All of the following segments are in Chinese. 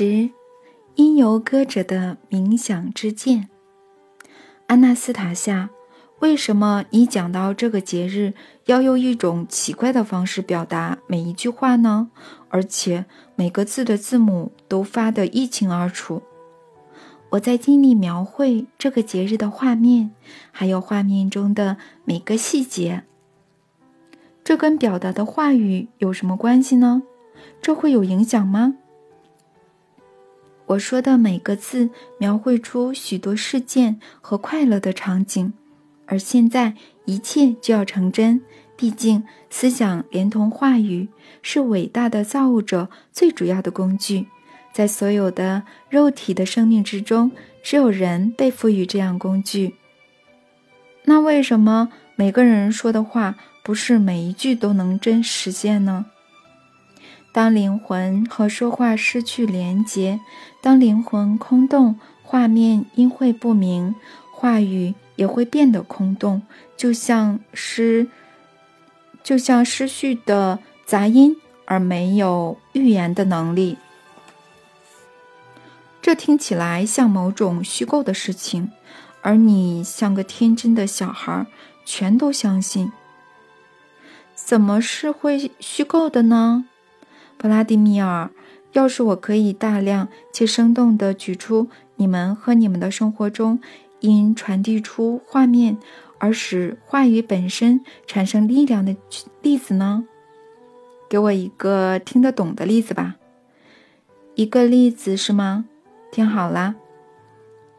十，因由歌者的冥想之见。安娜斯塔夏，为什么你讲到这个节日要用一种奇怪的方式表达每一句话呢？而且每个字的字母都发得一清二楚。我在尽力描绘这个节日的画面，还有画面中的每个细节。这跟表达的话语有什么关系呢？这会有影响吗？我说的每个字描绘出许多事件和快乐的场景，而现在一切就要成真。毕竟，思想连同话语是伟大的造物者最主要的工具。在所有的肉体的生命之中，只有人被赋予这样工具。那为什么每个人说的话不是每一句都能真实现呢？当灵魂和说话失去连结，当灵魂空洞，画面音会不明，话语也会变得空洞，就像失，就像失序的杂音，而没有预言的能力。这听起来像某种虚构的事情，而你像个天真的小孩，全都相信。怎么是会虚构的呢？布拉迪米尔，要是我可以大量且生动地举出你们和你们的生活中因传递出画面而使话语本身产生力量的例子呢？给我一个听得懂的例子吧。一个例子是吗？听好了，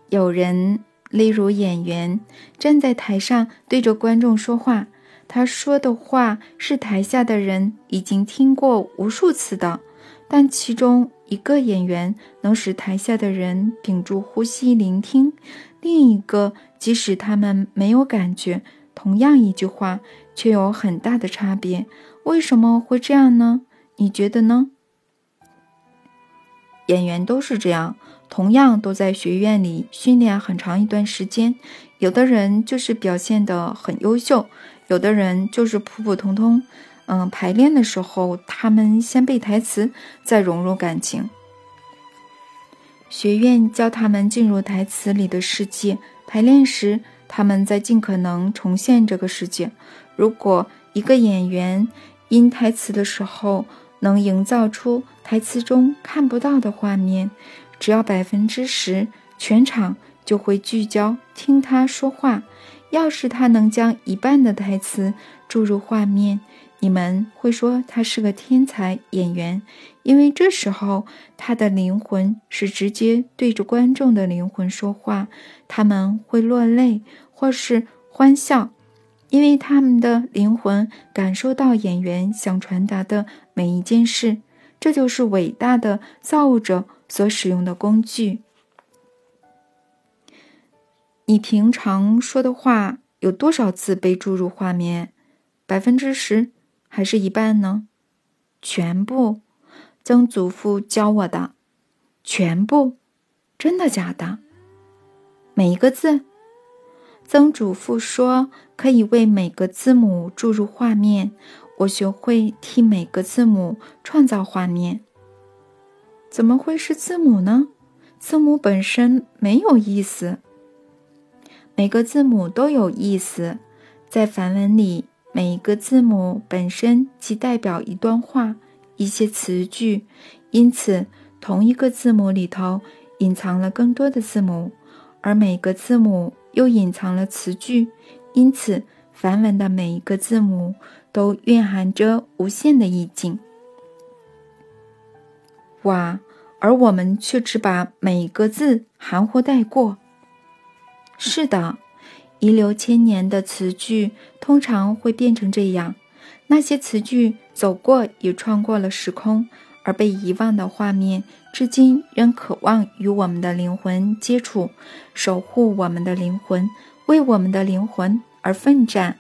有人，例如演员，站在台上对着观众说话。他说的话是台下的人已经听过无数次的，但其中一个演员能使台下的人屏住呼吸聆听，另一个即使他们没有感觉，同样一句话却有很大的差别。为什么会这样呢？你觉得呢？演员都是这样，同样都在学院里训练很长一段时间，有的人就是表现得很优秀。有的人就是普普通通，嗯，排练的时候他们先背台词，再融入感情。学院教他们进入台词里的世界，排练时他们在尽可能重现这个世界。如果一个演员因台词的时候能营造出台词中看不到的画面，只要百分之十，全场就会聚焦听他说话。要是他能将一半的台词注入画面，你们会说他是个天才演员，因为这时候他的灵魂是直接对着观众的灵魂说话。他们会落泪或是欢笑，因为他们的灵魂感受到演员想传达的每一件事。这就是伟大的造物者所使用的工具。你平常说的话有多少次被注入画面？百分之十还是一半呢？全部，曾祖父教我的，全部，真的假的？每一个字，曾祖父说可以为每个字母注入画面，我学会替每个字母创造画面。怎么会是字母呢？字母本身没有意思。每个字母都有意思，在梵文里，每一个字母本身即代表一段话、一些词句，因此同一个字母里头隐藏了更多的字母，而每个字母又隐藏了词句，因此梵文的每一个字母都蕴含着无限的意境。哇！而我们却只把每一个字含糊带过。是的，遗留千年的词句通常会变成这样。那些词句走过也穿过了时空，而被遗忘的画面，至今仍渴望与我们的灵魂接触，守护我们的灵魂，为我们的灵魂而奋战。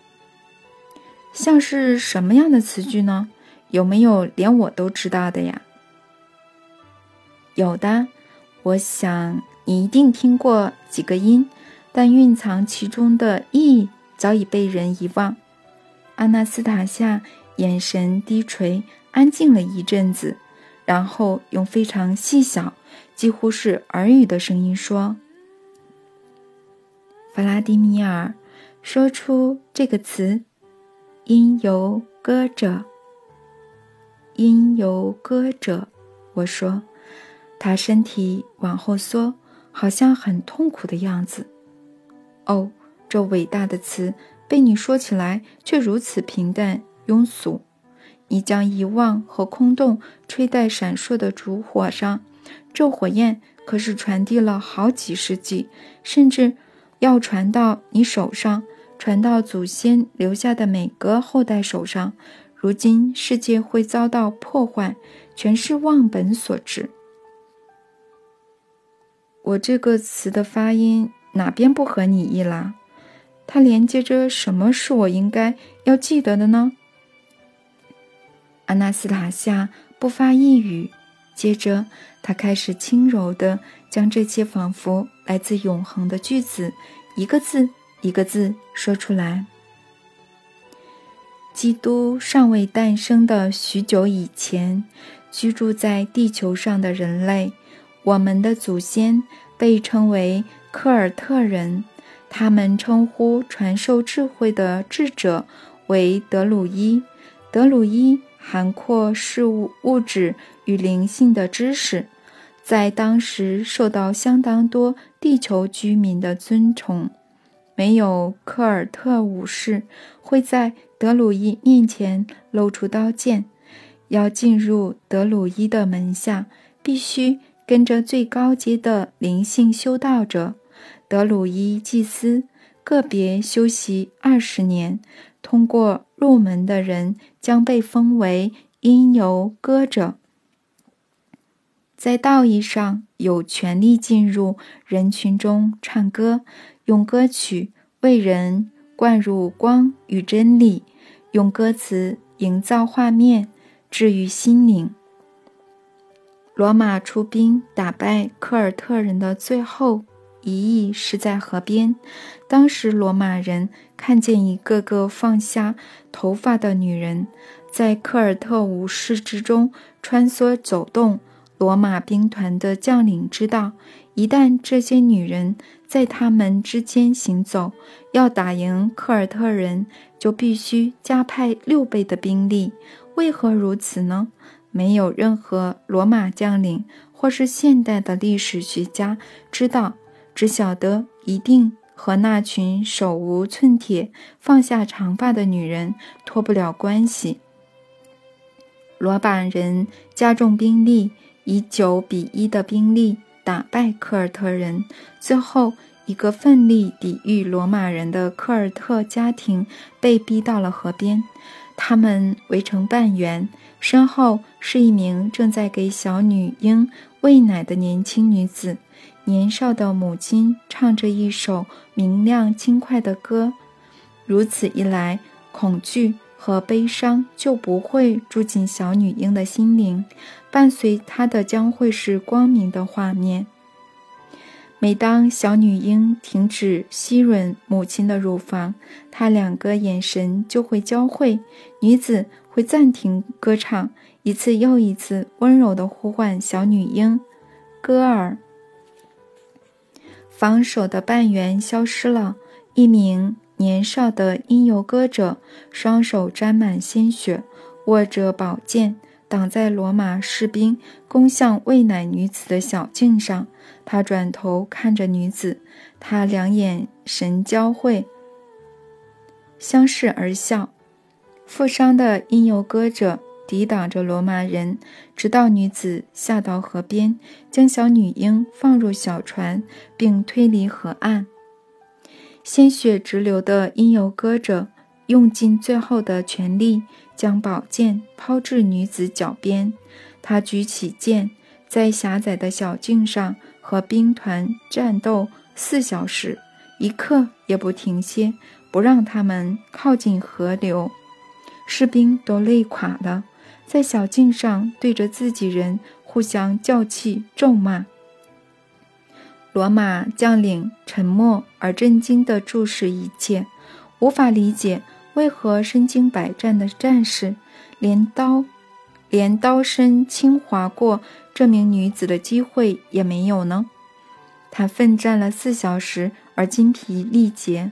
像是什么样的词句呢？有没有连我都知道的呀？有的，我想你一定听过几个音。但蕴藏其中的意义早已被人遗忘。阿纳斯塔夏眼神低垂，安静了一阵子，然后用非常细小、几乎是耳语的声音说：“弗拉迪米尔，说出这个词，因由歌者。因由歌者。”我说，他身体往后缩，好像很痛苦的样子。哦，这伟大的词被你说起来却如此平淡庸俗。你将遗忘和空洞吹在闪烁的烛火上，这火焰可是传递了好几世纪，甚至要传到你手上，传到祖先留下的每个后代手上。如今世界会遭到破坏，全是忘本所致。我这个词的发音哪边不合你意啦？它连接着什么是我应该要记得的呢？阿纳斯塔夏不发一语，接着他开始轻柔地将这些仿佛来自永恒的句子，一个字一个字说出来。基督尚未诞生的许久以前，居住在地球上的人类，我们的祖先被称为科尔特人，他们称呼传授智慧的智者为德鲁伊，德鲁伊。涵括事物、物质与灵性的知识，在当时受到相当多地球居民的尊崇。没有科尔特武士会在德鲁伊面前露出刀剑。要进入德鲁伊的门下，必须跟着最高阶的灵性修道者——德鲁伊祭司，个别修习二十年。通过入门的人将被封为因由歌者，在道义上有权利进入人群中唱歌，用歌曲为人灌入光与真理，用歌词营造画面，治愈心灵。罗马出兵打败科尔特人的最后。一役是在河边，当时罗马人看见一个个放下头发的女人在科尔特武士之中穿梭走动。罗马兵团的将领知道，一旦这些女人在他们之间行走，要打赢科尔特人，就必须加派六倍的兵力。为何如此呢？没有任何罗马将领或是现代的历史学家知道。只晓得一定和那群手无寸铁、放下长发的女人脱不了关系。罗马人加重兵力，以九比一的兵力打败科尔特人。最后，一个奋力抵御罗马人的科尔特家庭被逼到了河边，他们围成半圆，身后是一名正在给小女婴喂奶的年轻女子。年少的母亲唱着一首明亮轻快的歌，如此一来，恐惧和悲伤就不会住进小女婴的心灵，伴随她的将会是光明的画面。每当小女婴停止吸吮母亲的乳房，她两个眼神就会交汇，女子会暂停歌唱，一次又一次温柔地呼唤小女婴：“歌儿。”防守的半圆消失了。一名年少的音游歌者，双手沾满鲜血，握着宝剑，挡在罗马士兵攻向喂奶女子的小径上。他转头看着女子，他两眼神交汇，相视而笑。负伤的因游歌者。抵挡着罗马人，直到女子下到河边，将小女婴放入小船，并推离河岸。鲜血直流的因由歌者用尽最后的全力，将宝剑抛至女子脚边。他举起剑，在狭窄的小径上和兵团战斗四小时，一刻也不停歇，不让他们靠近河流。士兵都累垮了。在小径上对着自己人互相叫气咒骂。罗马将领沉默而震惊地注视一切，无法理解为何身经百战的战士连刀连刀身轻划过这名女子的机会也没有呢？他奋战了四小时而精疲力竭，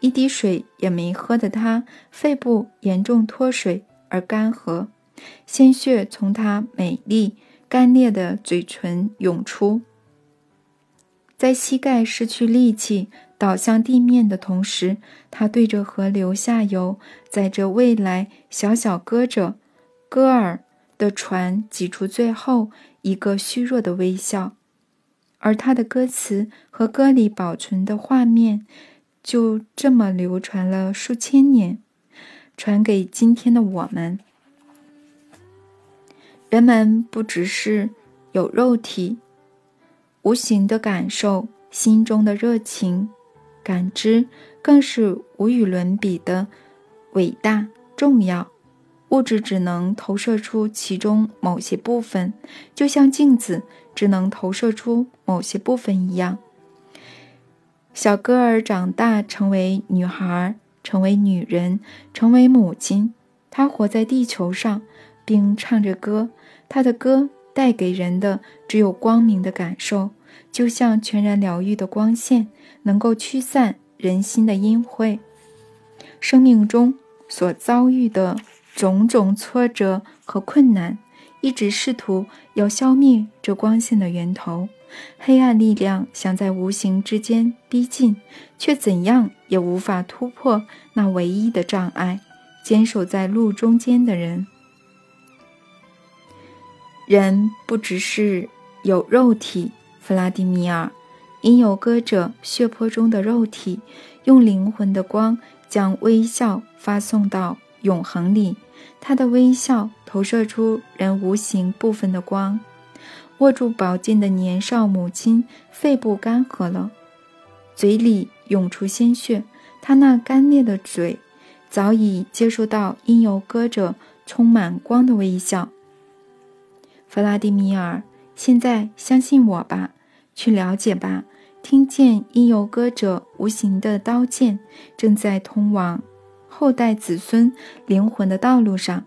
一滴水也没喝的他，肺部严重脱水而干涸，鲜血从他美丽干裂的嘴唇涌出。在膝盖失去力气倒向地面的同时，他对着河流下游载着未来小小歌者戈尔的船挤出最后一个虚弱的微笑，而他的歌词和歌里保存的画面就这么流传了数千年，传给今天的我们。人们不只是有肉体。无形的感受，心中的热情、感知，更是无与伦比的伟大重要。物质只能投射出其中某些部分，就像镜子只能投射出某些部分一样。小歌儿长大，成为女孩，成为女人，成为母亲。她活在地球上，并唱着歌。她的歌带给人的只有光明的感受。就像全然疗愈的光线，能够驱散人心的阴晦。生命中所遭遇的种种挫折和困难，一直试图要消灭这光线的源头。黑暗力量想在无形之间逼近，却怎样也无法突破那唯一的障碍——坚守在路中间的人。人不只是有肉体。弗拉迪米尔，因有歌者血泊中的肉体，用灵魂的光将微笑发送到永恒里。他的微笑投射出人无形部分的光。握住宝剑的年少母亲肺部干涸了，嘴里涌出鲜血。他那干裂的嘴早已接收到因有歌者充满光的微笑。弗拉迪米尔，现在相信我吧。去了解吧，听见因由歌者无形的刀剑正在通往后代子孙灵魂的道路上，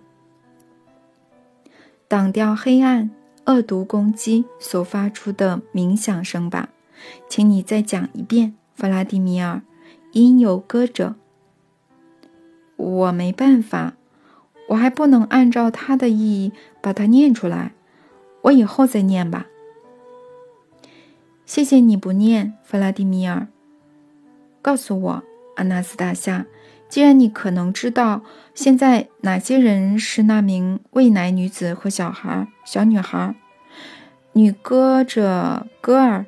挡掉黑暗恶毒攻击所发出的冥想声吧。请你再讲一遍，弗拉迪米尔，因由歌者。我没办法，我还不能按照它的意义把它念出来，我以后再念吧。谢谢你不念，弗拉迪米尔。告诉我，阿纳斯塔夏，既然你可能知道现在哪些人是那名喂奶女子和小孩、小女孩、女歌者戈尔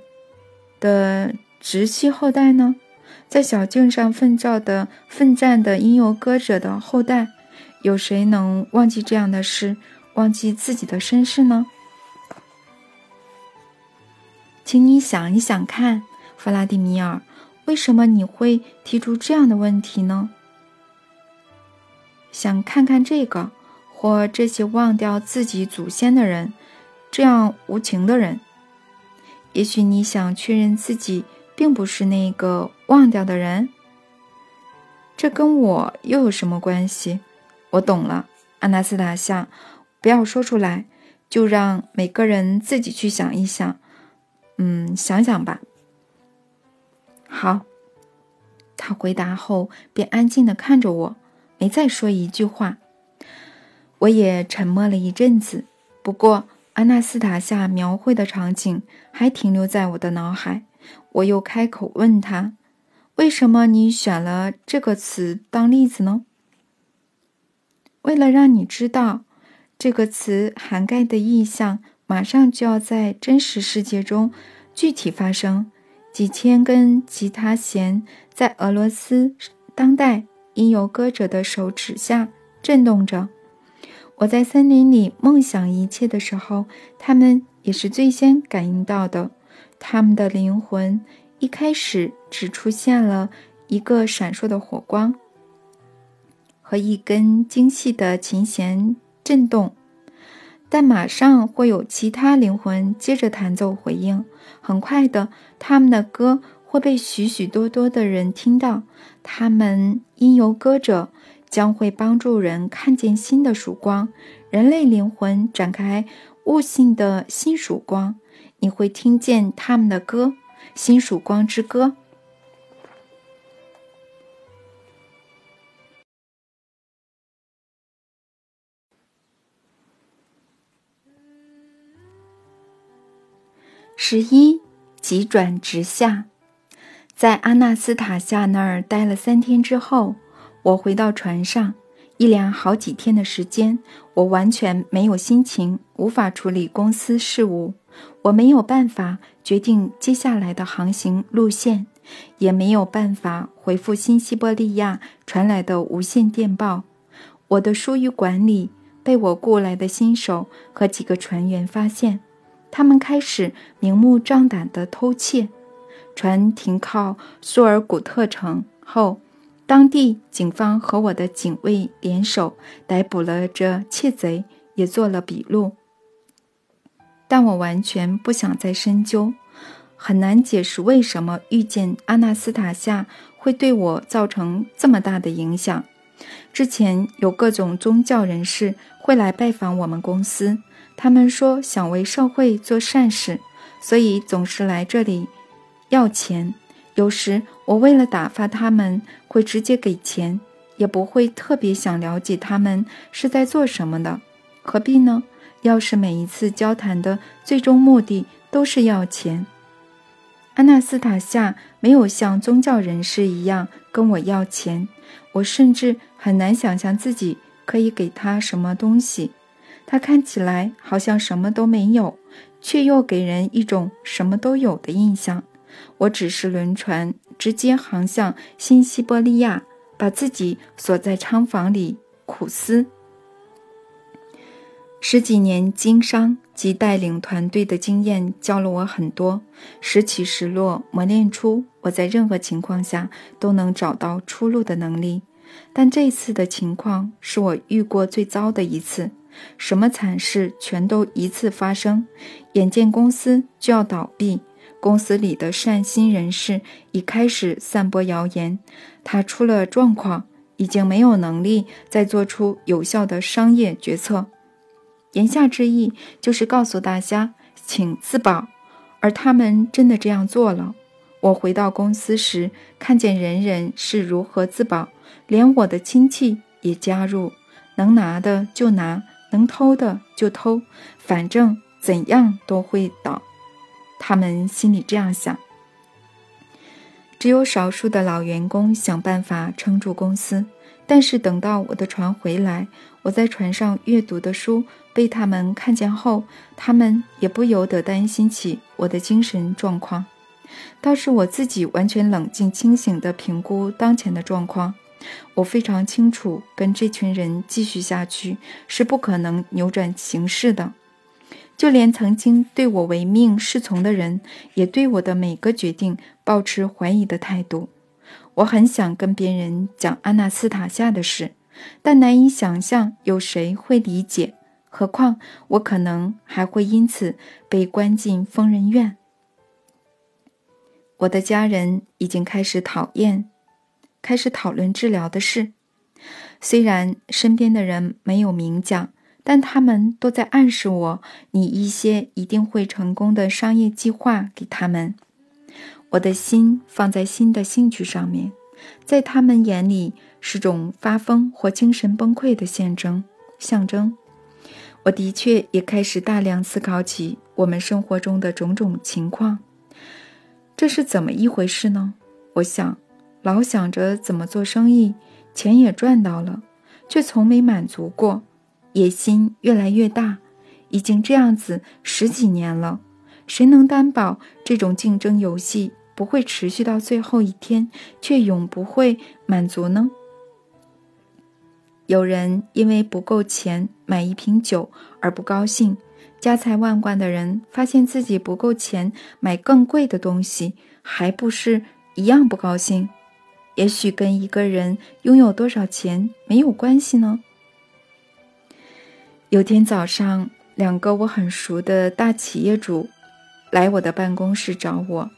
的直系后代呢？在小径上奋战的奋战的因由歌者的后代，有谁能忘记这样的事，忘记自己的身世呢？请你想一想看，弗拉迪米尔，为什么你会提出这样的问题呢？想看看这个或这些忘掉自己祖先的人，这样无情的人。也许你想确认自己并不是那个忘掉的人。这跟我又有什么关系？我懂了，阿纳斯塔夏，不要说出来，就让每个人自己去想一想。嗯，想想吧。好，他回答后便安静的看着我，没再说一句话。我也沉默了一阵子。不过，阿纳斯塔夏描绘的场景还停留在我的脑海。我又开口问他：“为什么你选了这个词当例子呢？”为了让你知道，这个词涵盖的意象。马上就要在真实世界中具体发生。几千根吉他弦在俄罗斯当代音游歌者的手指下震动着。我在森林里梦想一切的时候，他们也是最先感应到的。他们的灵魂一开始只出现了一个闪烁的火光和一根精细的琴弦震动。但马上会有其他灵魂接着弹奏回应，很快的，他们的歌会被许许多多的人听到。他们因由歌者将会帮助人看见新的曙光，人类灵魂展开悟性的新曙光。你会听见他们的歌，《新曙光之歌》。十一，急转直下，在阿纳斯塔夏那儿待了三天之后，我回到船上。一连好几天的时间，我完全没有心情，无法处理公司事务。我没有办法决定接下来的航行路线，也没有办法回复新西伯利亚传来的无线电报。我的疏于管理被我雇来的新手和几个船员发现，他们开始明目张胆地偷窃。船停靠苏尔古特城后，当地警方和我的警卫联手逮捕了这窃贼，也做了笔录。但我完全不想再深究，很难解释为什么遇见阿纳斯塔夏会对我造成这么大的影响。之前有各种宗教人士会来拜访我们公司，他们说想为社会做善事，所以总是来这里要钱。有时我为了打发他们，会直接给钱，也不会特别想了解他们是在做什么的，何必呢？要是每一次交谈的最终目的都是要钱，阿纳斯塔夏没有像宗教人士一样跟我要钱，我甚至很难想象自己可以给他什么东西。他看起来好像什么都没有，却又给人一种什么都有的印象。我只是轮船直接航向新西伯利亚，把自己锁在仓房里苦思。十几年经商及带领团队的经验教了我很多，时起时落，磨练出我在任何情况下都能找到出路的能力。但这次的情况是我遇过最糟的一次，什么惨事全都一次发生。眼见公司就要倒闭，公司里的善心人士已开始散播谣言，他出了状况，已经没有能力再做出有效的商业决策。言下之意就是告诉大家，请自保，而他们真的这样做了。我回到公司时，看见人人是如何自保，连我的亲戚也加入，能拿的就拿，能偷的就偷，反正怎样都会倒。他们心里这样想。只有少数的老员工想办法撑住公司，但是等到我的船回来，我在船上阅读的书。被他们看见后，他们也不由得担心起我的精神状况。倒是我自己完全冷静清醒地评估当前的状况。我非常清楚，跟这群人继续下去是不可能扭转形势的。就连曾经对我唯命是从的人，也对我的每个决定保持怀疑的态度。我很想跟别人讲阿纳斯塔夏的事，但难以想象有谁会理解。何况我可能还会因此被关进疯人院。我的家人已经开始讨厌，开始讨论治疗的事。虽然身边的人没有明讲，但他们都在暗示我，拟一些一定会成功的商业计划给他们。我的心放在新的兴趣上面，在他们眼里是种发疯或精神崩溃的象征。象征。我的确也开始大量思考起我们生活中的种种情况。这是怎么一回事呢？我想，老想着怎么做生意，钱也赚到了，却从没满足过，野心越来越大，已经这样子十几年了。谁能担保这种竞争游戏不会持续到最后一天，却永不会满足呢？有人因为不够钱买一瓶酒而不高兴，家财万贯的人发现自己不够钱买更贵的东西，还不是一样不高兴？也许跟一个人拥有多少钱没有关系呢。有天早上，两个我很熟的大企业主来我的办公室找我，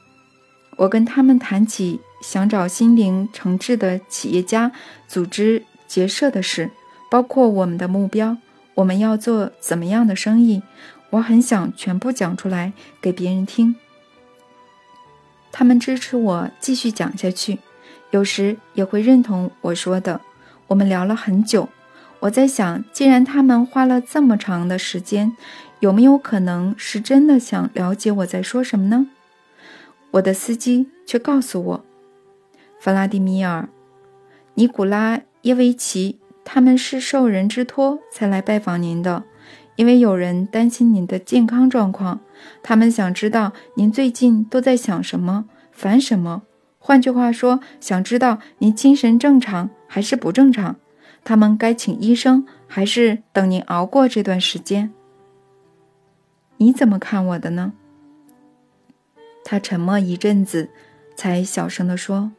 我跟他们谈起想找心灵诚挚的企业家组织。结社的事，包括我们的目标，我们要做怎么样的生意，我很想全部讲出来给别人听。他们支持我继续讲下去，有时也会认同我说的。我们聊了很久，我在想，既然他们花了这么长的时间，有没有可能是真的想了解我在说什么呢？我的司机却告诉我，弗拉迪米尔·尼古拉耶维奇他们是受人之托才来拜访您的，因为有人担心您的健康状况。他们想知道您最近都在想什么，烦什么。换句话说，想知道您精神正常还是不正常。他们该请医生，还是等您熬过这段时间？你怎么看我的呢？他沉默一阵子，才小声地说：“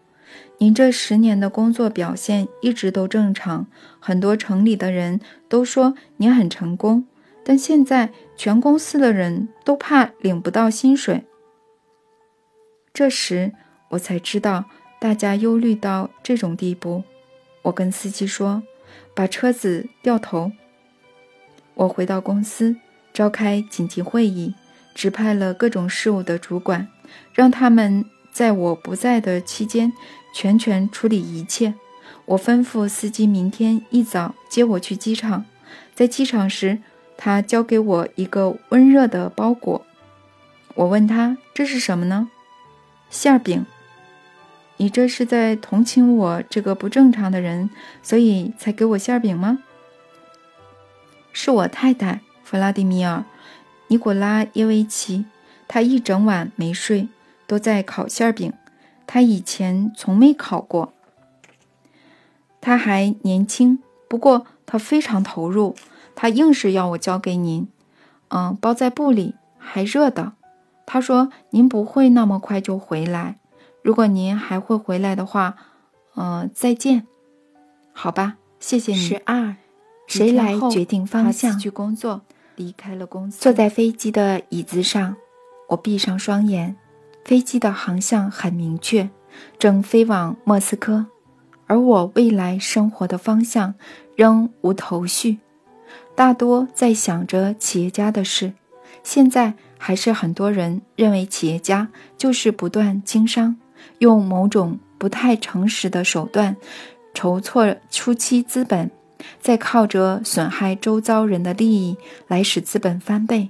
您这十年的工作表现一直都正常，很多城里的人都说您很成功。”但现在全公司的人都怕领不到薪水。这时我才知道大家忧虑到这种地步。我跟司机说：“把车子掉头。”我回到公司，召开紧急会议，指派了各种事务的主管，让他们在我不在的期间全权处理一切。我吩咐司机明天一早接我去机场。在机场时。他交给我一个温热的包裹，我问他这是什么呢？馅饼。你这是在同情我这个不正常的人，所以才给我馅饼吗？是我太太弗拉迪米尔·尼古拉耶维奇，她一整晚没睡，都在烤馅饼。她以前从没烤过。他还年轻，不过他非常投入。他硬是要我交给您，嗯，包在布里，还热的。他说您不会那么快就回来，如果您还会回来的话，嗯，再见。好吧，谢谢你。十二，谁来决定方向？去工作，离开了公司。坐在飞机的椅子上，我闭上双眼。飞机的航向很明确，正飞往莫斯科，而我未来生活的方向仍无头绪。大多在想着企业家的事，现在还是很多人认为企业家就是不断经商，用某种不太诚实的手段筹措初期资本，再靠着损害周遭人的利益来使资本翻倍。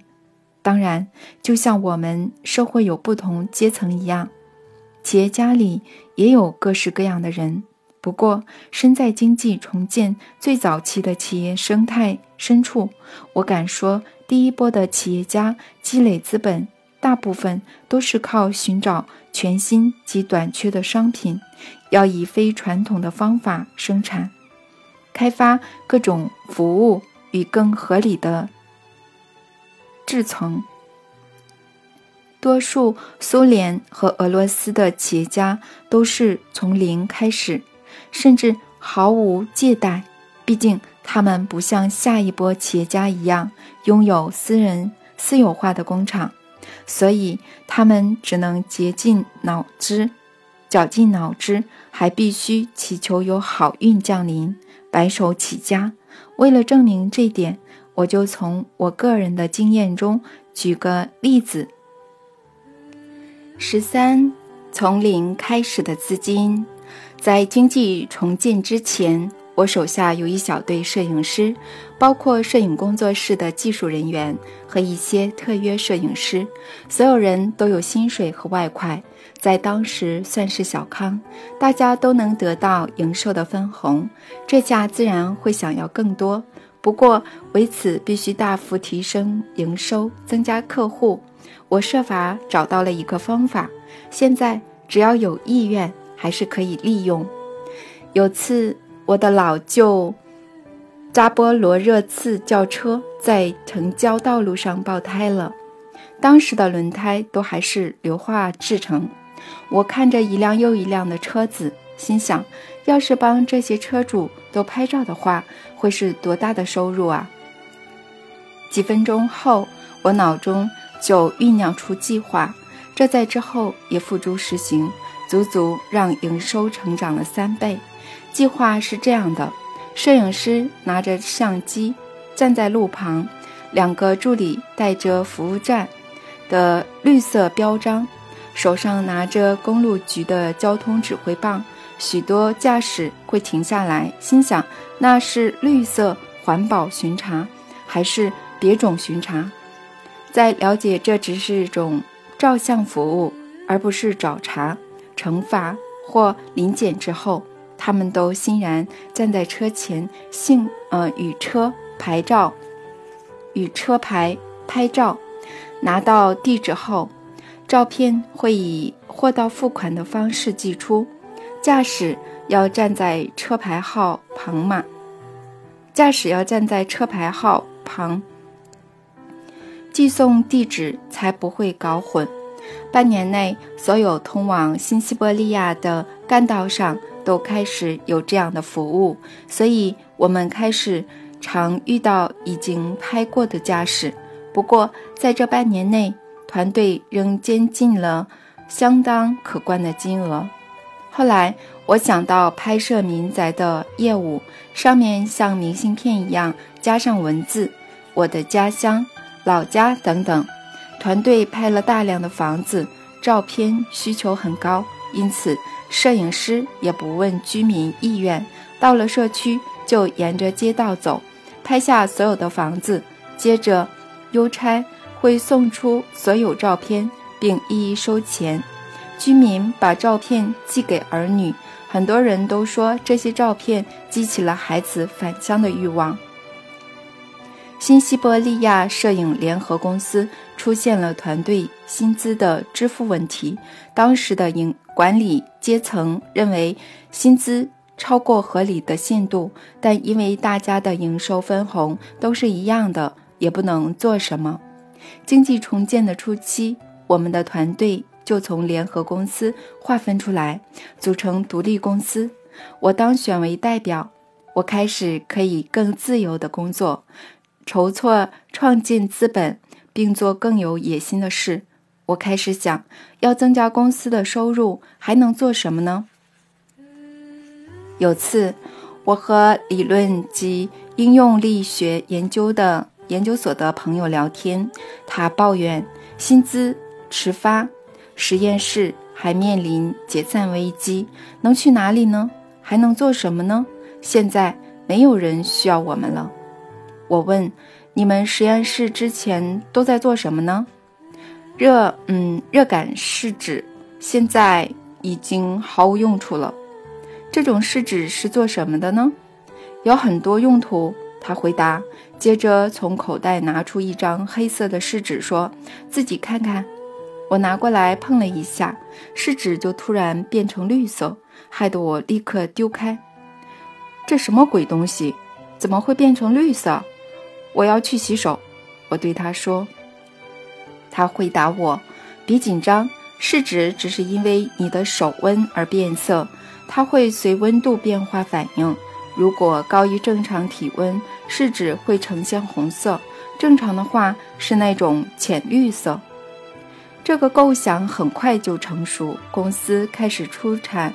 当然，就像我们社会有不同阶层一样，企业家里也有各式各样的人。不过，身在经济重建最早期的企业生态深处，我敢说，第一波的企业家积累资本，大部分都是靠寻找全新及短缺的商品，要以非传统的方法生产，开发各种服务与更合理的制成。多数苏联和俄罗斯的企业家都是从零开始。甚至毫无借贷，毕竟他们不像下一波企业家一样拥有私人私有化的工厂，所以他们只能竭尽脑汁，绞尽脑汁，还必须祈求有好运降临，白手起家。为了证明这点，我就从我个人的经验中举个例子：十三，从零开始的资金。在经济重建之前，我手下有一小队摄影师，包括摄影工作室的技术人员和一些特约摄影师。所有人都有薪水和外快，在当时算是小康，大家都能得到营收的分红。这下自然会想要更多，不过为此必须大幅提升营收，增加客户。我设法找到了一个方法，现在只要有意愿。还是可以利用。有次，我的老旧扎波罗热刺轿车在城郊道路上爆胎了，当时的轮胎都还是硫化制成。我看着一辆又一辆的车子，心想：要是帮这些车主都拍照的话，会是多大的收入啊！几分钟后，我脑中就酝酿出计划，这在之后也付诸实行。足足让营收成长了三倍。计划是这样的：摄影师拿着相机站在路旁，两个助理带着服务站的绿色标章，手上拿着公路局的交通指挥棒。许多驾驶会停下来，心想那是绿色环保巡查，还是别种巡查？在了解这只是一种照相服务，而不是找茬、惩罚或临检之后，他们都欣然站在车前，信呃与车牌照、与车牌拍照。拿到地址后，照片会以货到付款的方式寄出。驾驶要站在车牌号旁码，驾驶要站在车牌号旁，寄送地址才不会搞混。半年内，所有通往新西伯利亚的干道上都开始有这样的服务，所以我们开始常遇到已经拍过的驾驶。不过，在这半年内，团队仍监禁了相当可观的金额。后来我想到拍摄民宅的业务，上面像明信片一样加上文字，我的家乡、老家等等。团队拍了大量的房子照片，需求很高，因此摄影师也不问居民意愿，到了社区就沿着街道走，拍下所有的房子。接着邮差会送出所有照片，并一一收钱。居民把照片寄给儿女，很多人都说这些照片激起了孩子返乡的欲望。新西伯利亚摄影联合公司出现了团队薪资的支付问题，当时的影管理阶层认为薪资超过合理的限度，但因为大家的营收分红都是一样的，也不能做什么。经济重建的初期，我们的团队。就从联合公司划分出来，组成独立公司。我当选为代表，我开始可以更自由的工作，筹措创建资本，并做更有野心的事。我开始想，要增加公司的收入，还能做什么呢？有次，我和理论及应用力学研究的研究所的朋友聊天，他抱怨薪资迟发。实验室还面临解散危机，能去哪里呢？还能做什么呢？现在没有人需要我们了。我问你们实验室之前都在做什么呢？热，嗯，热感试纸现在已经毫无用处了。这种试纸是做什么的呢？有很多用途。他回答，接着从口袋拿出一张黑色的试纸，说自己看看。我拿过来碰了一下，试纸就突然变成绿色，害得我立刻丢开。这什么鬼东西？怎么会变成绿色？我要去洗手。我对他说。他回答我：“别紧张，试纸只是因为你的手温而变色，它会随温度变化反应。如果高于正常体温，试纸会呈现红色；正常的话是那种浅绿色。”这个构想很快就成熟，公司开始出产。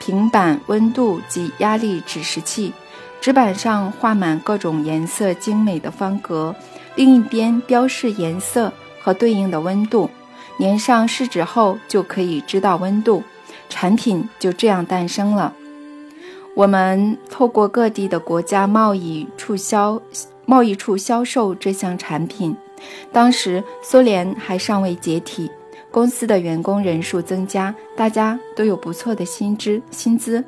平板温度及压力指示器，纸板上画满各种颜色精美的方格，另一边标示颜色。和对应的温度，粘上试纸后就可以知道温度，产品就这样诞生了。我们透过各地的国家贸易处销贸易处销售这项产品。当时苏联还尚未解体，公司的员工人数增加，大家都有不错的薪资。薪资，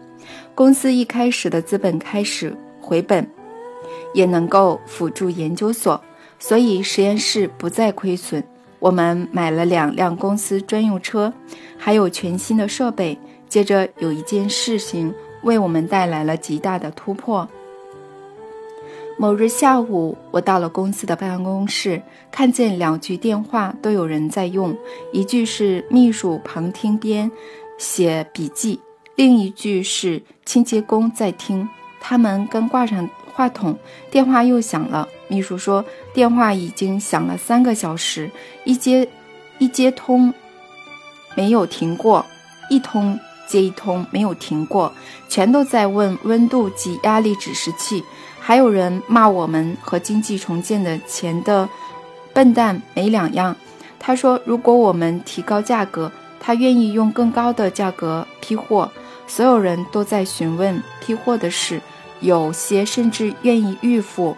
公司一开始的资本开始回本，也能够辅助研究所，所以实验室不再亏损。我们买了两辆公司专用车，还有全新的设备。接着有一件事情为我们带来了极大的突破。某日下午，我到了公司的办公室，看见两句电话都有人在用，一句是秘书旁听边写笔记，另一句是清洁工在听。他们刚挂上话筒，电话又响了。秘书说电话已经响了三个小时，一接一接通没有停过，一通接一通没有停过，全都在问温度及压力指示器。还有人骂我们和经济重建的钱的笨蛋没两样。他说，如果我们提高价格，他愿意用更高的价格批货。所有人都在询问批货的事，有些甚至愿意预付。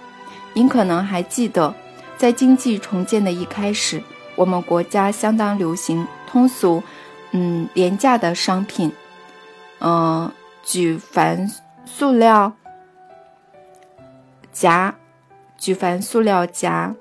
您可能还记得，在经济重建的一开始，我们国家相当流行通俗、嗯廉价的商品，嗯，举凡塑料夹、举凡塑料夹、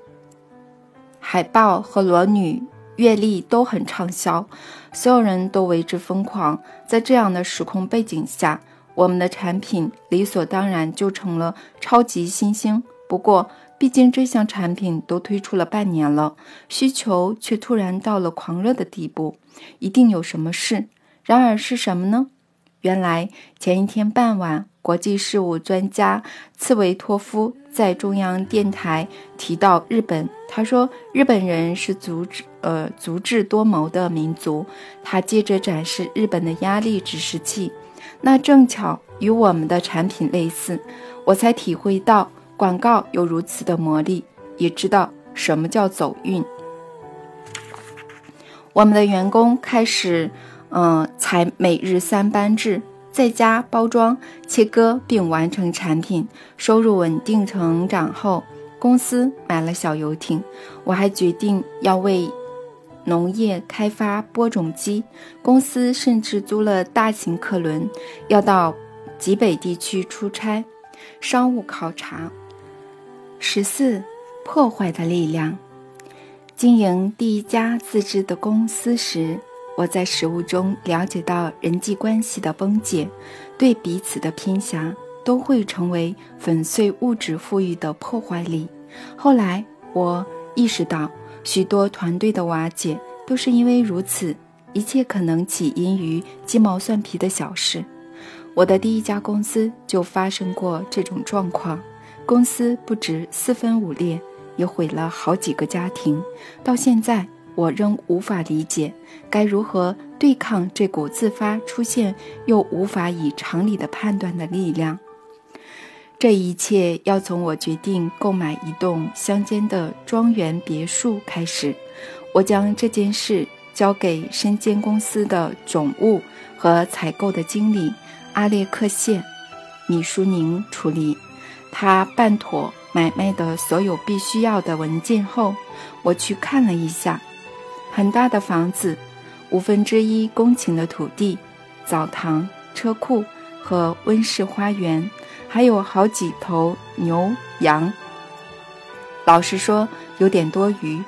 海报和裸女阅历都很畅销。所有人都为之疯狂，在这样的时空背景下，我们的产品理所当然就成了超级新星。不过，毕竟这项产品都推出了半年了，需求却突然到了狂热的地步，一定有什么事。然而是什么呢？原来前一天傍晚，国际事务专家茨维托夫在中央电台提到日本。他说：“日本人是足智呃足智多谋的民族。”他接着展示日本的压力指示器，那正巧与我们的产品类似。我才体会到广告有如此的魔力，也知道什么叫走运。我们的员工开始。嗯，采每日三班制，在家包装、切割并完成产品，收入稳定成长后，公司买了小游艇。我还决定要为农业开发播种机，公司甚至租了大型客轮，要到极北地区出差，商务考察。十四，破坏的力量。经营第一家自制的公司时。我在食物中了解到人际关系的崩解，对彼此的偏狭都会成为粉碎物质富裕的破坏力。后来我意识到，许多团队的瓦解都是因为如此，一切可能起因于鸡毛蒜皮的小事。我的第一家公司就发生过这种状况，公司不止四分五裂，也毁了好几个家庭。到现在。我仍无法理解该如何对抗这股自发出现又无法以常理的判断的力量。这一切要从我决定购买一栋乡间的庄园别墅开始。我将这件事交给身兼公司的总务和采购的经理阿列克谢·米舒宁处理。他办妥买卖的所有必须要的文件后，我去看了一下。很大的房子，五分之一公顷的土地，澡堂、车库和温室花园，还有好几头牛羊。老实说，有点多余。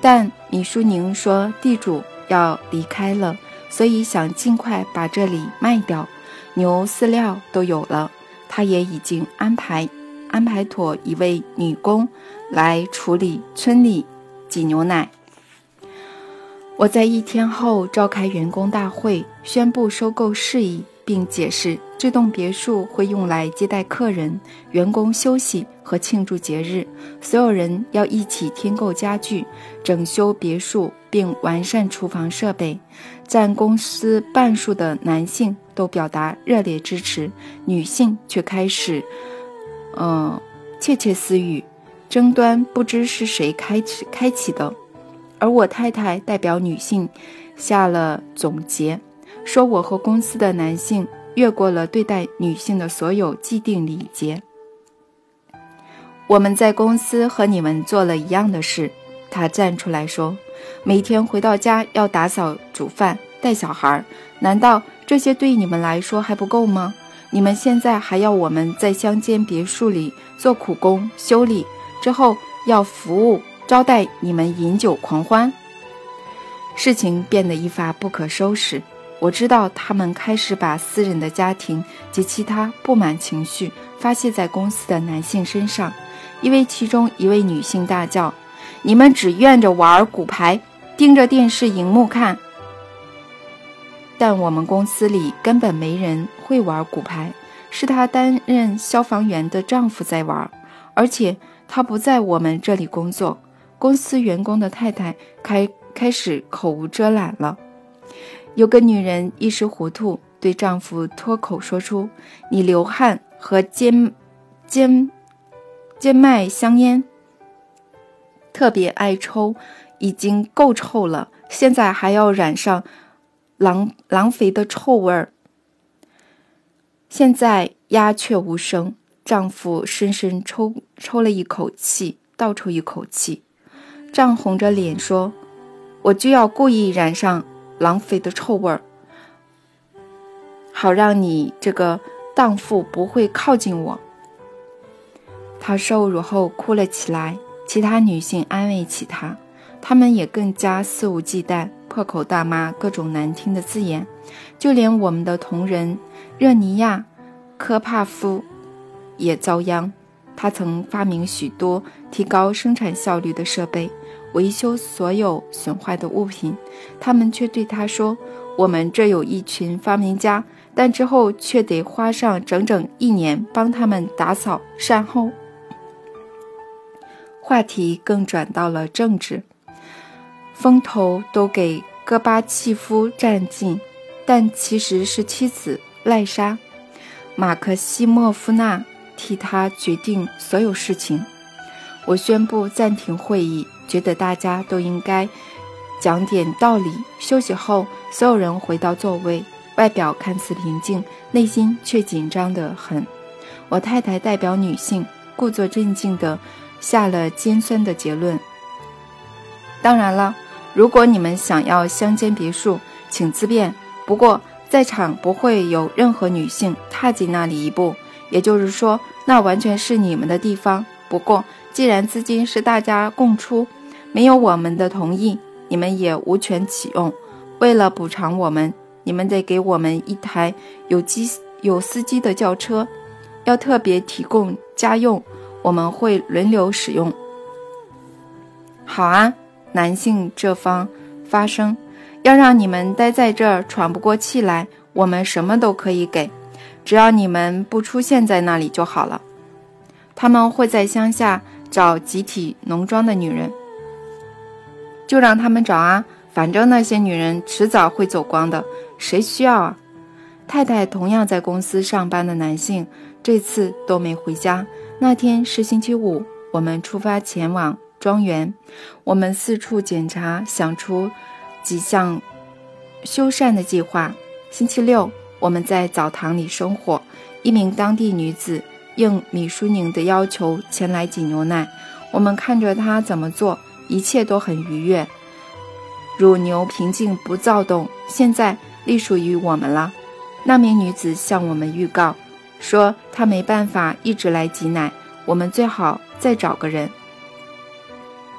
但米舒宁说地主要离开了，所以想尽快把这里卖掉。牛饲料都有了，他也已经安排安排妥一位女工来处理村里挤牛奶。我在一天后召开员工大会，宣布收购事宜，并解释这栋别墅会用来接待客人、员工休息和庆祝节日。所有人要一起添购家具、整修别墅，并完善厨房设备。占公司半数的男性都表达热烈支持，女性却开始，嗯，窃窃私语。争端不知是谁开始开启的。而我太太代表女性下了总结，说我和公司的男性越过了对待女性的所有既定礼节。我们在公司和你们做了一样的事。他站出来说：“每天回到家要打扫、煮饭、带小孩，难道这些对你们来说还不够吗？你们现在还要我们在乡间别墅里做苦工、修理，之后要服务。”招待你们饮酒狂欢，事情变得一发不可收拾。我知道他们开始把私人的家庭及其他不满情绪发泄在公司的男性身上，因为其中一位女性大叫：“你们只怨着玩骨牌，盯着电视荧幕看。”但我们公司里根本没人会玩骨牌，是她担任消防员的丈夫在玩，而且他不在我们这里工作。公司员工的太太开开始口无遮拦了。有个女人一时糊涂，对丈夫脱口说出：“你流汗和肩肩肩脉香烟，特别爱抽，已经够臭了，现在还要染上狼狼肥的臭味儿。”现在鸦雀无声，丈夫深深抽抽了一口气，倒抽一口气，涨红着脸说：“我就要故意染上狼肥的臭味儿。”好让你这个荡妇不会靠近我。她受辱后哭了起来，其他女性安慰起她，她们也更加肆无忌惮，破口大骂各种难听的字眼。就连我们的同仁热尼亚·科帕夫也遭殃。他曾发明许多提高生产效率的设备，维修所有损坏的物品，他们却对他说：“我们这有一群发明家。”但之后却得花上整整一年帮他们打扫善后。话题更转到了政治，风头都给戈巴契夫占尽，但其实是妻子赖莎·马克西莫夫娜替他决定所有事情。我宣布暂停会议，觉得大家都应该讲点道理。休息后，所有人回到座位。外表看似平静，内心却紧张得很。我太太代表女性，故作镇静地下了尖酸的结论。当然了，如果你们想要乡间别墅，请自便。不过，在场不会有任何女性踏进那里一步，也就是说，那完全是你们的地方。不过，既然资金是大家共出，没有我们的同意，你们也无权启用。为了补偿我们。你们得给我们一台有机有司机的轿车，要特别提供家用，我们会轮流使用。好啊，男性这方发声，要让你们待在这儿喘不过气来，我们什么都可以给，只要你们不出现在那里就好了。他们会在乡下找集体农庄的女人，就让他们找啊，反正那些女人迟早会走光的。谁需要啊？太太同样在公司上班的男性这次都没回家。那天是星期五，我们出发前往庄园。我们四处检查，想出几项修缮的计划。星期六，我们在澡堂里生火。一名当地女子应米淑宁的要求前来挤牛奶。我们看着她怎么做，一切都很愉悦。乳牛平静不躁动。现在。隶属于我们了。那名女子向我们预告说，她没办法一直来挤奶，我们最好再找个人。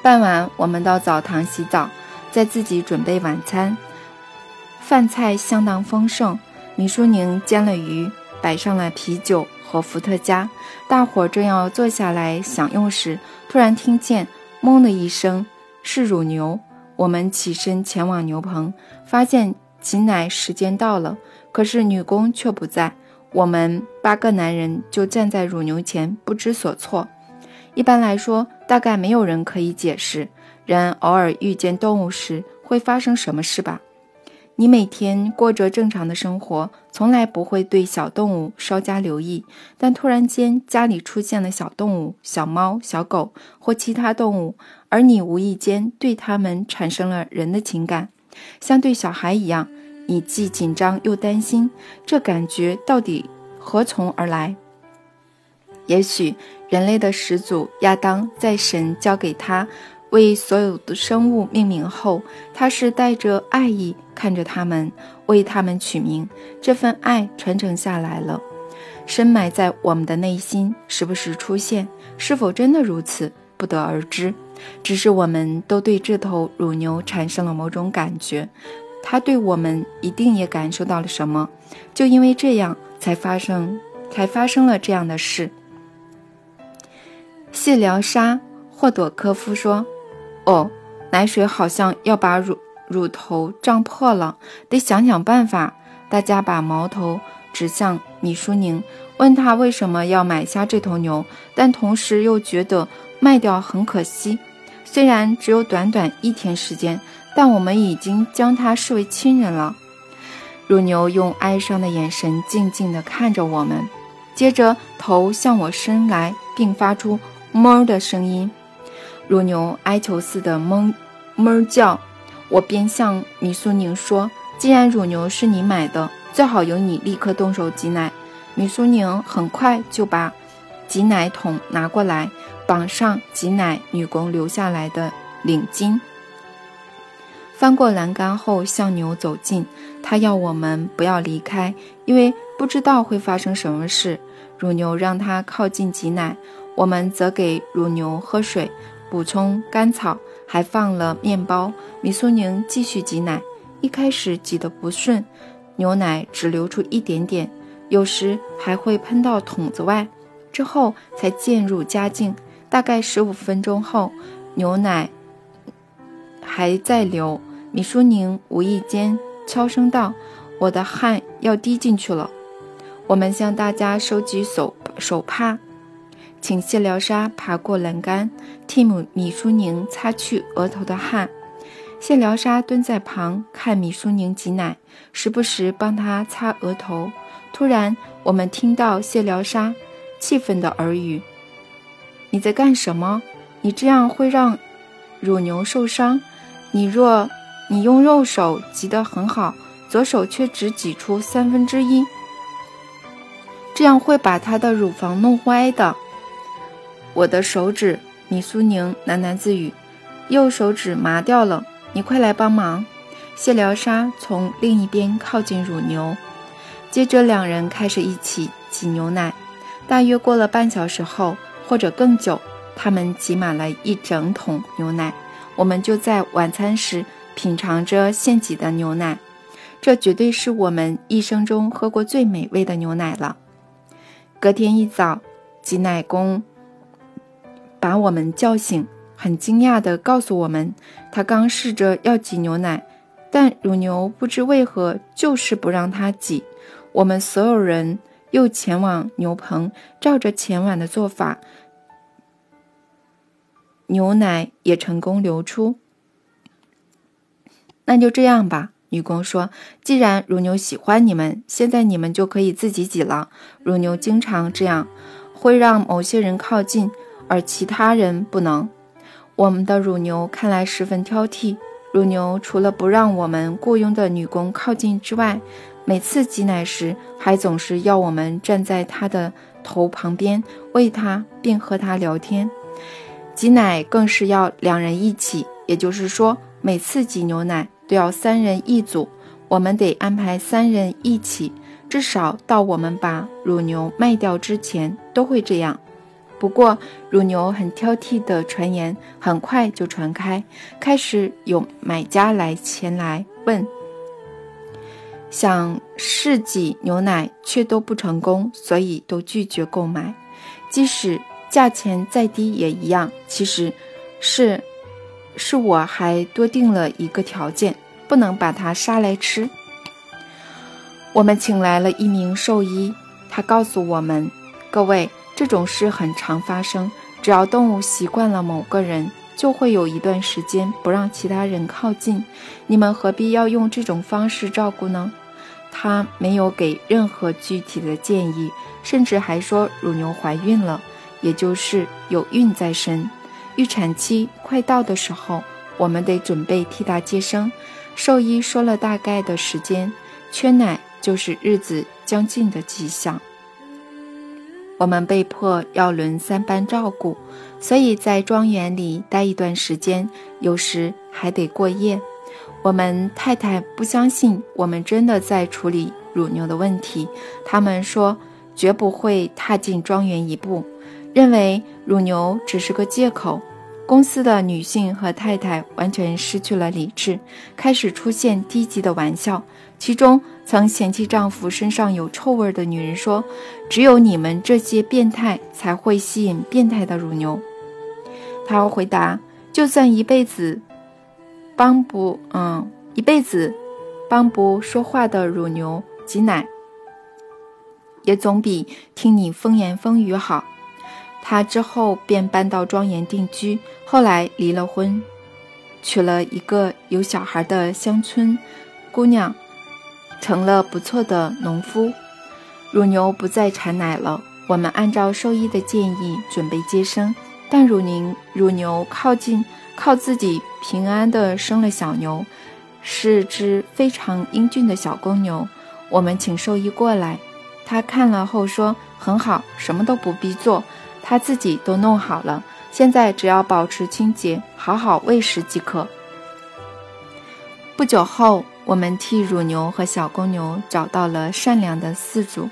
傍晚，我们到澡堂洗澡，再自己准备晚餐。饭菜相当丰盛，米淑宁煎了鱼，摆上了啤酒和伏特加。大伙正要坐下来享用时，突然听见“嗡”的一声，是乳牛。我们起身前往牛棚，发现。挤奶时间到了，可是女工却不在。我们八个男人就站在乳牛前，不知所措。一般来说，大概没有人可以解释人偶尔遇见动物时会发生什么事吧？你每天过着正常的生活，从来不会对小动物稍加留意，但突然间家里出现了小动物，小猫、小狗或其他动物，而你无意间对它们产生了人的情感。像对小孩一样，你既紧张又担心，这感觉到底何从而来？也许人类的始祖亚当在神交给他为所有的生物命名后，他是带着爱意看着他们，为他们取名。这份爱传承下来了，深埋在我们的内心，时不时出现。是否真的如此，不得而知。只是我们都对这头乳牛产生了某种感觉，它对我们一定也感受到了什么，就因为这样才发生，才发生了这样的事。细疗沙霍朵科夫说：“哦，奶水好像要把乳乳头胀破了，得想想办法。”大家把矛头指向米舒宁，问他为什么要买下这头牛，但同时又觉得卖掉很可惜。虽然只有短短一天时间，但我们已经将他视为亲人了。乳牛用哀伤的眼神静静地看着我们，接着头向我伸来，并发出“哞”的声音。乳牛哀求似的“哞哞”叫。我便向米苏宁说：“既然乳牛是你买的，最好由你立刻动手挤奶。”米苏宁很快就把挤奶桶拿过来，绑上挤奶女工留下来的领巾。翻过栏杆后，向牛走近。他要我们不要离开，因为不知道会发生什么事。乳牛让他靠近挤奶，我们则给乳牛喝水，补充甘草，还放了面包。米苏宁继续挤奶，一开始挤得不顺，牛奶只流出一点点，有时还会喷到桶子外。之后才渐入佳境。大概十五分钟后，牛奶还在流。米苏宁无意间悄声道：“我的汗要滴进去了。”我们向大家收集手手帕，请谢疗沙爬过栏杆，替米米舒宁擦去额头的汗。谢疗沙蹲在旁看米舒宁挤奶，时不时帮他擦额头。突然，我们听到谢疗沙气愤的耳语：“你在干什么？你这样会让乳牛受伤。你若……”你用右手挤得很好，左手却只挤出三分之一，这样会把它的乳房弄歪的。我的手指，米苏宁喃喃自语，右手指麻掉了。你快来帮忙！谢疗沙从另一边靠近乳牛，接着两人开始一起挤牛奶。大约过了半小时后，或者更久，他们挤满了一整桶牛奶。我们就在晚餐时。品尝着现挤的牛奶，这绝对是我们一生中喝过最美味的牛奶了。隔天一早，挤奶工把我们叫醒，很惊讶地告诉我们，他刚试着要挤牛奶，但乳牛不知为何就是不让他挤。我们所有人又前往牛棚，照着前晚的做法，牛奶也成功流出。那就这样吧，女工说。既然乳牛喜欢你们，现在你们就可以自己挤了。乳牛经常这样，会让某些人靠近，而其他人不能。我们的乳牛看来十分挑剔。乳牛除了不让我们雇佣的女工靠近之外，每次挤奶时还总是要我们站在它的头旁边喂它，并和它聊天。挤奶更是要两人一起，也就是说，每次挤牛奶。都要三人一组，我们得安排三人一起，至少到我们把乳牛卖掉之前都会这样。不过，乳牛很挑剔的传言很快就传开，开始有买家来前来问，想试挤牛奶却都不成功，所以都拒绝购买，即使价钱再低也一样。其实，是。是我还多定了一个条件，不能把它杀来吃。我们请来了一名兽医，他告诉我们：各位，这种事很常发生。只要动物习惯了某个人，就会有一段时间不让其他人靠近。你们何必要用这种方式照顾呢？他没有给任何具体的建议，甚至还说乳牛怀孕了，也就是有孕在身。预产期快到的时候，我们得准备替他接生。兽医说了大概的时间，缺奶就是日子将近的迹象。我们被迫要轮三班照顾，所以在庄园里待一段时间，有时还得过夜。我们太太不相信我们真的在处理乳牛的问题，他们说绝不会踏进庄园一步，认为乳牛只是个借口。公司的女性和太太完全失去了理智，开始出现低级的玩笑。其中，曾嫌弃丈夫身上有臭味的女人说：“只有你们这些变态才会吸引变态的乳牛。”她回答：“就算一辈子帮不……嗯，一辈子帮不说话的乳牛挤奶，也总比听你风言风语好。”他之后便搬到庄园定居，后来离了婚，娶了一个有小孩的乡村姑娘。成了不错的农夫。乳牛不再产奶了，我们按照兽医的建议准备接生，但乳牛乳牛靠近靠自己平安的生了小牛，是只非常英俊的小公牛。我们请兽医过来，他看了后说：“很好，什么都不必做，他自己都弄好了。现在只要保持清洁，好好喂食即可。”不久后，我们替乳牛和小公牛找到了善良的饲主。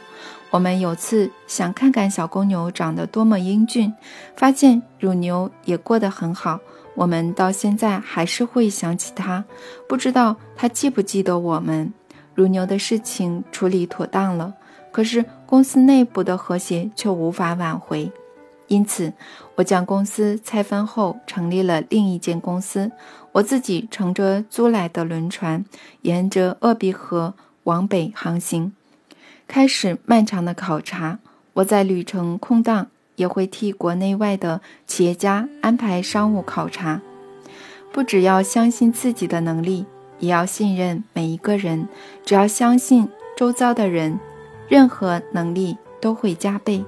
我们有次想看看小公牛长得多么英俊，发现乳牛也过得很好。我们到现在还是会想起它，不知道它记不记得我们。乳牛的事情处理妥当了，可是公司内部的和谐却无法挽回，因此我将公司拆分后成立了另一间公司。我自己乘着租来的轮船，沿着鄂毕河往北航行，开始漫长的考察。我在旅程空档也会替国内外的企业家安排商务考察，不只要相信自己的能力。也要信任每一个人，只要相信周遭的人，任何能力都会加倍。